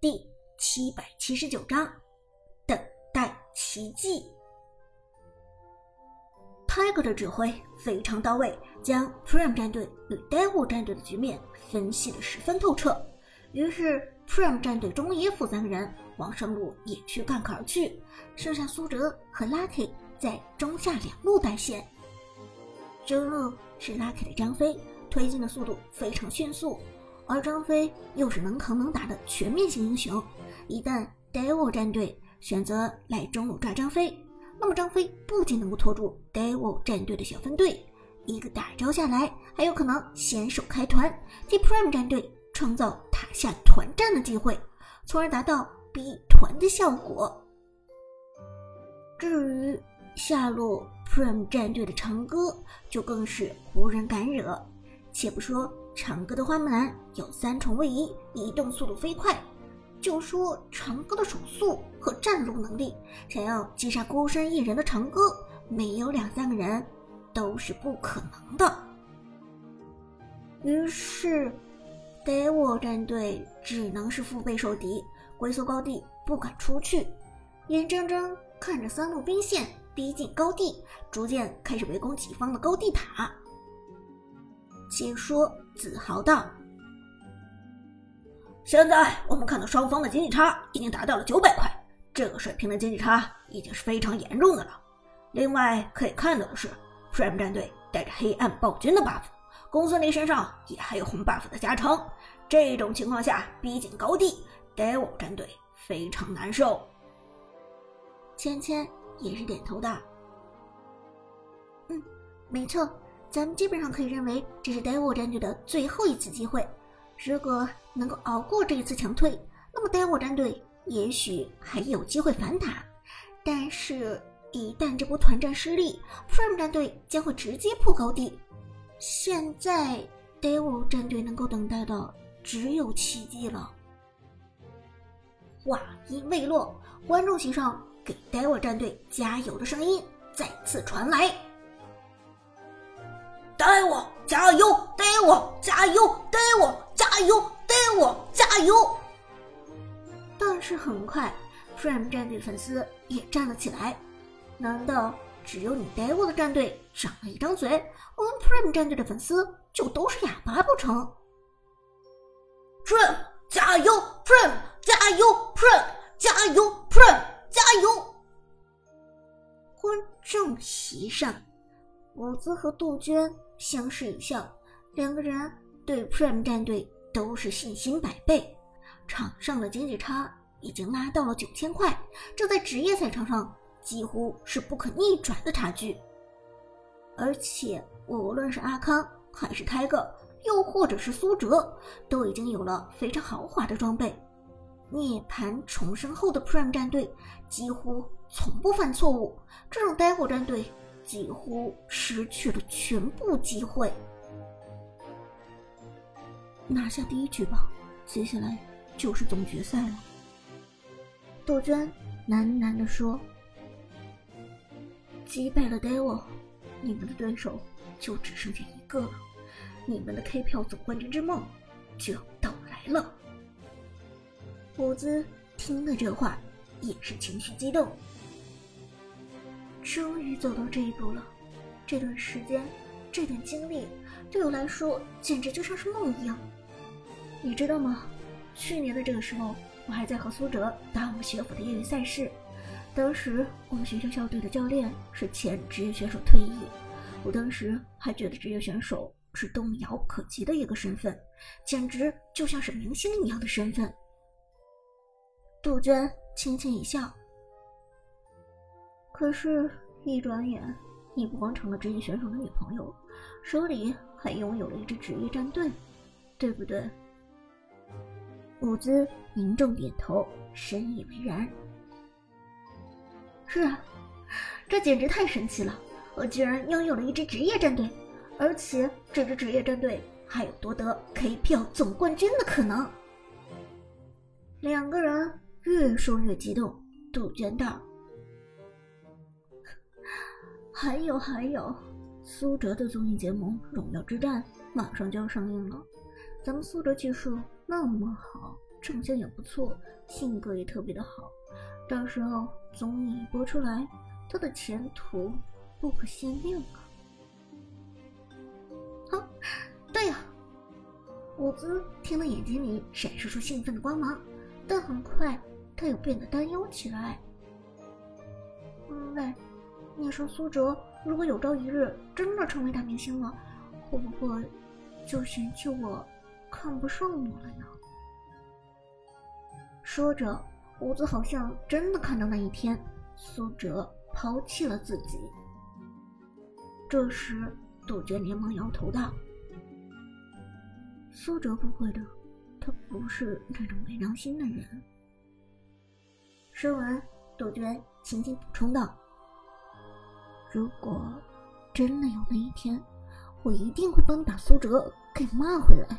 第七百七十九章，等待奇迹。Tiger 的指挥非常到位，将 Prime 战队与 Devil 战队的局面分析的十分透彻。于是 Prime 战队中野辅三个人往上路也去干而去，剩下苏哲和 Lucky 在中下两路带线。中路是 Lucky 的张飞，推进的速度非常迅速。而张飞又是能扛能打的全面型英雄，一旦 Devil 战队选择来中路抓张飞，那么张飞不仅能够拖住 Devil 战队的小分队，一个大招下来，还有可能先手开团，替 Prime 战队创造塔下团战的机会，从而达到逼团的效果。至于下路 Prime 战队的长歌，就更是无人敢惹。且不说。长歌的花木兰有三重位移，移动速度飞快。就说长歌的手速和战斗能力，想要击杀孤身一人的长歌，没有两三个人都是不可能的。于是德沃战队只能是腹背受敌，龟缩高地不敢出去，眼睁睁看着三路兵线逼近高地，逐渐开始围攻己方的高地塔。解说自豪道：“现在我们看到双方的经济差已经达到了九百块，这个水平的经济差已经是非常严重的了。另外可以看到的是，Prime 战队带着黑暗暴君的 buff，公孙离身上也还有红 buff 的加成。这种情况下逼近高地，Devil 战队非常难受。”芊芊也是点头的：“嗯，没错。”咱们基本上可以认为，这是 Devil 战队的最后一次机会。如果能够熬过这一次强退，那么 Devil 战队也许还有机会反打。但是，一旦这波团战失利，Prime 战队将会直接破高地。现在，Devil 战队能够等待的只有奇迹了。话音未落，观众席上给 Devil 战队加油的声音再次传来。带我加油！带我加油！带我加油！带我加油！但是很快，Prime 战队的粉丝也站了起来。难道只有你 Devil 的战队长了一张嘴，我们 Prime 战队的粉丝就都是哑巴不成？Prime 加油！Prime 加油！Prime 加油！Prime 加油！观众席上，伍兹和杜鹃。相视一笑，两个人对 Prime 战队都是信心百倍。场上的经济差已经拉到了九千块，这在职业赛场上几乎是不可逆转的差距。而且，无论是阿康还是开个又或者是苏哲，都已经有了非常豪华的装备。涅槃重生后的 Prime 战队几乎从不犯错误，这种呆货战队。几乎失去了全部机会，拿下第一局吧，接下来就是总决赛了。杜鹃喃喃地说：“击败了 Devil，你们的对手就只剩下一个了，你们的 K 票总冠军之梦就要到来了。”伍兹听了这话，也是情绪激动。终于走到这一步了，这段时间，这段经历对我来说简直就像是梦一样。你知道吗？去年的这个时候，我还在和苏哲打我们学府的业余赛事。当时我们学校校队的教练是前职业选手退役，我当时还觉得职业选手是动遥可及的一个身份，简直就像是明星一样的身份。杜鹃轻轻一笑。可是，一转眼，你不光成了职业选手的女朋友，手里还拥有了一支职业战队，对不对？伍兹凝重点头，深以为然。是啊，这简直太神奇了！我居然拥有了一支职业战队，而且这支职业战队还有夺得 KPL 总冠军的可能。两个人越说越激动，杜鹃道。还有还有，苏哲的综艺节目《荣耀之战》马上就要上映了。咱们苏哲技术那么好，长相也不错，性格也特别的好。到时候综艺播出来，他的前途不可限量啊！啊，对呀。伍兹听了，眼睛里闪烁出兴奋的光芒，但很快他又变得担忧起来。喂、嗯你说苏哲如果有朝一日真的成为大明星了，会不会就嫌弃我看不上我了呢？说着，胡子好像真的看到那一天苏哲抛弃了自己。这时，杜鹃连忙摇头道。苏哲不会的，他不是那种没良心的人。说完，杜鹃轻轻补充道：“如果真的有那一天，我一定会帮你把苏哲给骂回来。”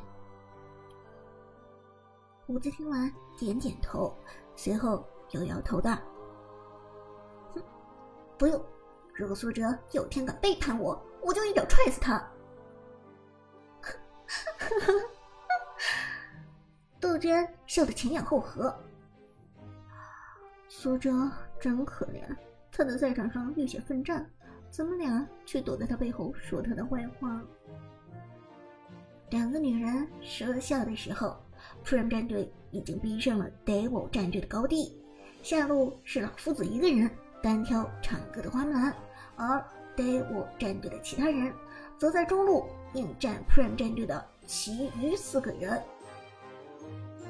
伍兹听完点点头，随后又摇头道：“哼，不用。如果苏哲有天敢背叛我，我就一脚踹死他。”杜鹃笑得前仰后合。苏哲真可怜，他在赛场上浴血奋战，咱们俩却躲在他背后说他的坏话。两个女人说笑的时候，Prime 战队已经逼上了 Devil 战队的高地。下路是老夫子一个人单挑唱歌的花木兰，而 Devil 战队的其他人则在中路应战夫人战队的。其余四个人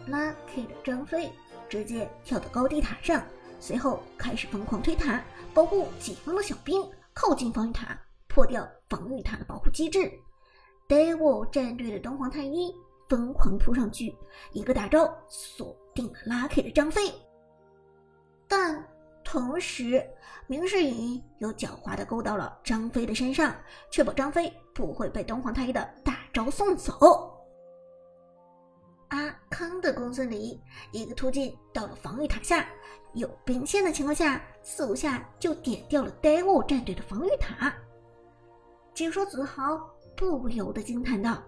，Lucky 的张飞直接跳到高地塔上，随后开始疯狂推塔，保护己方的小兵靠近防御塔，破掉防御塔的保护机制。Devil 战队的东皇太一疯狂扑上去，一个大招锁定了 Lucky 的张飞，但同时明世隐又狡猾的勾到了张飞的身上，确保张飞不会被东皇太一的大。招送走，阿康的公孙离一个突进到了防御塔下，有兵线的情况下，四五下就点掉了 Devil 战队的防御塔。解说子豪不由得惊叹道：“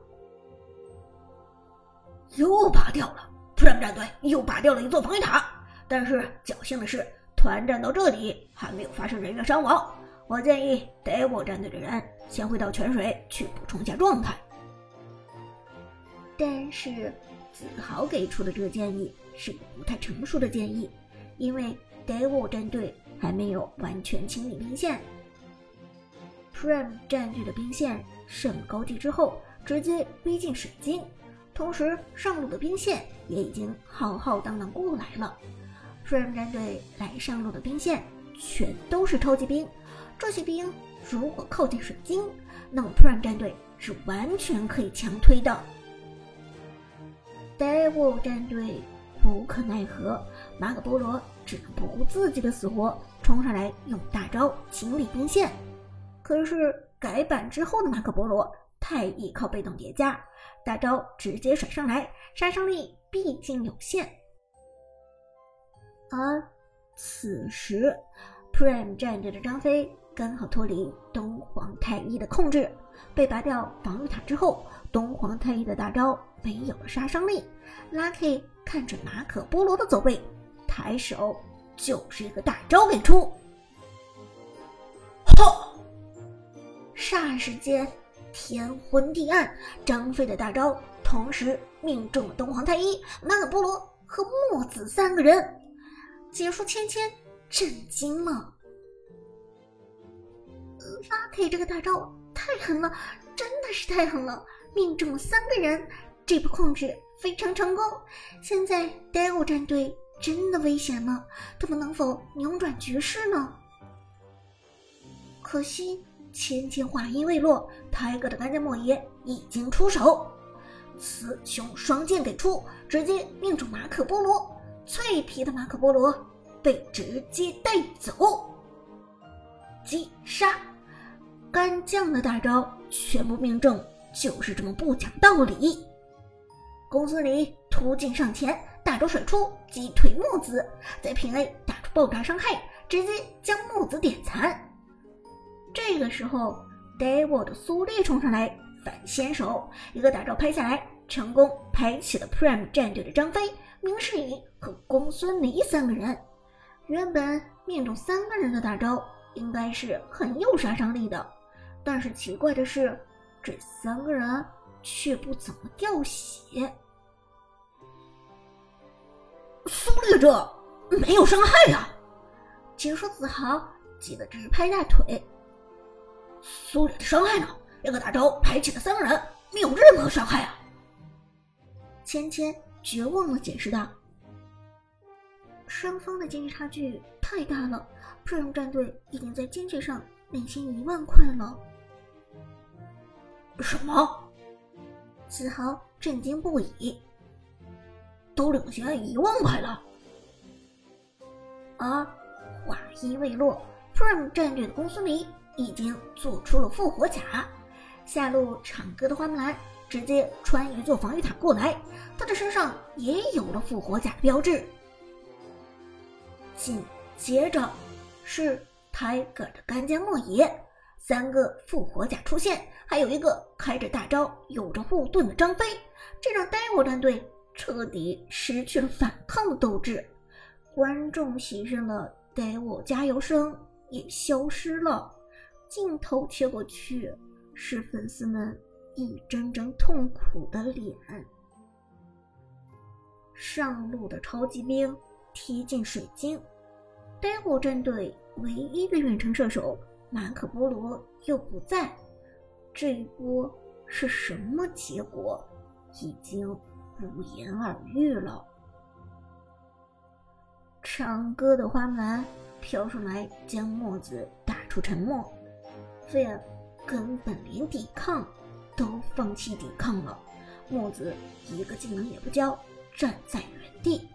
又拔掉了他们战队又拔掉了一座防御塔。但是侥幸的是，团战到这里还没有发生人员伤亡。我建议 Devil 战队的人先回到泉水去补充一下状态。”但是，子豪给出的这个建议是个不太成熟的建议，因为 Devil 战队还没有完全清理兵线。Prime 战队的兵线上了高地之后，直接逼近水晶，同时上路的兵线也已经浩浩荡荡过来了。Prime 战队来上路的兵线全都是超级兵，这些兵如果靠近水晶，那么 Prime 战队是完全可以强推的。WE 战队无可奈何，马可波罗只能不顾自己的死活冲上来用大招清理兵线。可是改版之后的马可波罗太依靠被动叠加，大招直接甩上来，杀伤力毕竟有限。而此时，Prime 战队的张飞刚好脱离东皇太一的控制，被拔掉防御塔之后，东皇太一的大招。没有了杀伤力，Lucky 看着马可波罗的走位，抬手就是一个大招给出。哈！霎时间天昏地暗，张飞的大招同时命中了东皇太一、马可波罗和墨子三个人。解说芊芊震惊了，Lucky 这个大招太狠了，真的是太狠了，命中三个人。这波控制非常成功，现在 Devil 战队真的危险了，他们能否扭转局势呢？可惜芊芊话音未落，泰哥的干将莫邪已经出手，雌雄双剑给出，直接命中马可波罗，脆皮的马可波罗被直接带走，击杀。干将的大招全部命中，就是这么不讲道理。公孙离突进上前，大招甩出，击退木子，在平 A 打出爆炸伤害，直接将木子点残。这个时候，Devil 的苏丽冲上来反先手，一个大招拍下来，成功拍起了 Prime 战队的张飞，明世隐和公孙离三个人。原本命中三个人的大招应该是很有杀伤力的，但是奇怪的是，这三个人却不怎么掉血。苏烈这没有伤害呀！解说子豪急得直拍大腿。苏烈的伤害呢？这个大招排起了三个人，没有任何伤害啊！芊芊绝望的解释道：“双方的经济差距太大了，Prime 战队已经在经济上领先一万块了。”什么？子豪震惊不已。都领先一万块了。而话音未落，Prime 战队的公孙离已经做出了复活甲，下路唱歌的花木兰直接穿一座防御塔过来，他的身上也有了复活甲的标志。紧接着是 Tiger 的干将莫邪，三个复活甲出现，还有一个开着大招、有着护盾的张飞，这让 Devil 战队。彻底失去了反抗的斗志，观众席上的呆我加油声也消失了。镜头切过去，是粉丝们一张张痛苦的脸。上路的超级兵踢进水晶，呆火战队唯一的远程射手马可波罗又不在，这一波是什么结果？已经。不言而喻了。唱歌的花木兰飘上来，将墨子打出沉默。菲尔根本连抵抗都放弃抵抗了，墨子一个技能也不交，站在原地。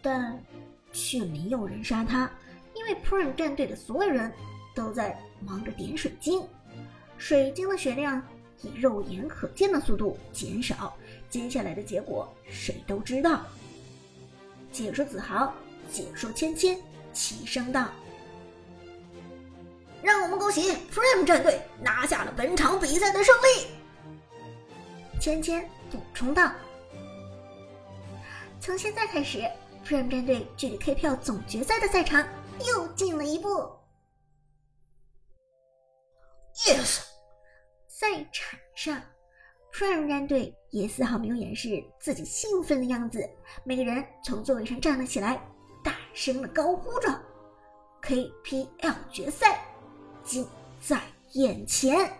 但却没有人杀他，因为 Prime 战队的所有人都在忙着点水晶，水晶的血量。以肉眼可见的速度减少，接下来的结果谁都知道。解说子豪，解说芊芊，齐声道：“让我们恭喜 Prime 战队拿下了本场比赛的胜利。”芊芊补充道：“从现在开始，Prime 战队距离 KPL 总决赛的赛场又进了一步。” Yes。赛场上，Prime 战队也丝毫没有掩饰自己兴奋的样子，每个人从座位上站了起来，大声的高呼着：“KPL 决赛近在眼前！”